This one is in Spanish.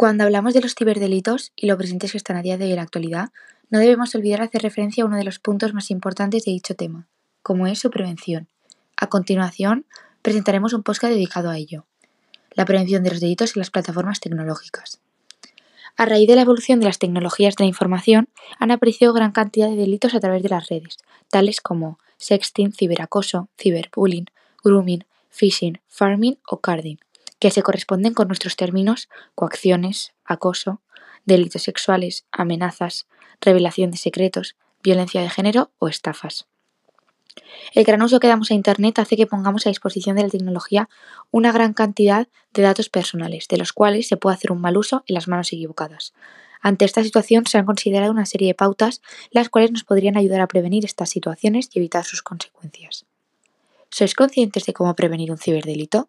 Cuando hablamos de los ciberdelitos y lo presentes que están a día de hoy en la actualidad, no debemos olvidar hacer referencia a uno de los puntos más importantes de dicho tema, como es su prevención. A continuación, presentaremos un podcast dedicado a ello, la prevención de los delitos en las plataformas tecnológicas. A raíz de la evolución de las tecnologías de la información, han aparecido gran cantidad de delitos a través de las redes, tales como sexting, ciberacoso, ciberbullying, grooming, phishing, farming o carding, que se corresponden con nuestros términos coacciones, acoso, delitos sexuales, amenazas, revelación de secretos, violencia de género o estafas. El gran uso que damos a Internet hace que pongamos a disposición de la tecnología una gran cantidad de datos personales, de los cuales se puede hacer un mal uso en las manos equivocadas. Ante esta situación se han considerado una serie de pautas las cuales nos podrían ayudar a prevenir estas situaciones y evitar sus consecuencias. ¿Sois conscientes de cómo prevenir un ciberdelito?